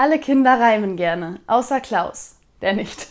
Alle Kinder reimen gerne, außer Klaus, der nicht.